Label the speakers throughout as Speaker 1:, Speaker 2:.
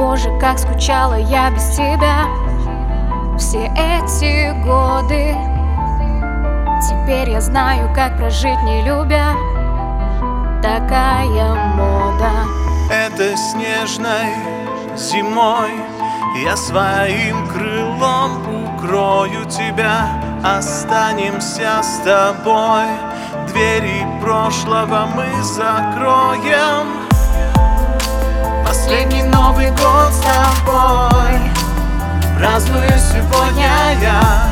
Speaker 1: Боже, как скучала я без тебя Все эти годы. Теперь я знаю, как прожить не любя Такая мода.
Speaker 2: Это снежной зимой Я своим крылом укрою тебя. Останемся с тобой. Двери прошлого мы закроем. Последний Год с тобой. Праздную сегодня я.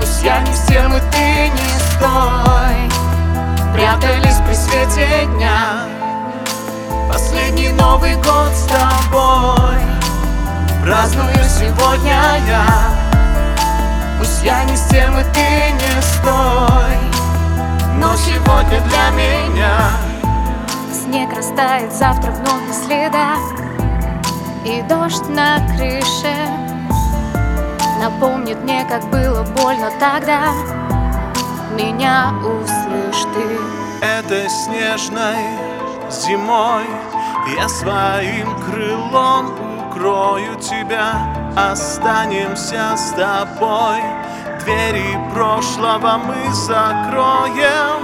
Speaker 2: Пусть я не с тем и ты не с той. Прятались при свете дня. Последний Новый год с тобой. Праздную сегодня я. Пусть я не с тем и ты не с той. Но сегодня для меня.
Speaker 1: Снег растает завтра вновь на следах И дождь на крыше. Напомнит мне, как было больно тогда. Меня услышь ты.
Speaker 2: Это снежной зимой Я своим крылом укрою тебя. Останемся с тобой. Двери прошлого мы закроем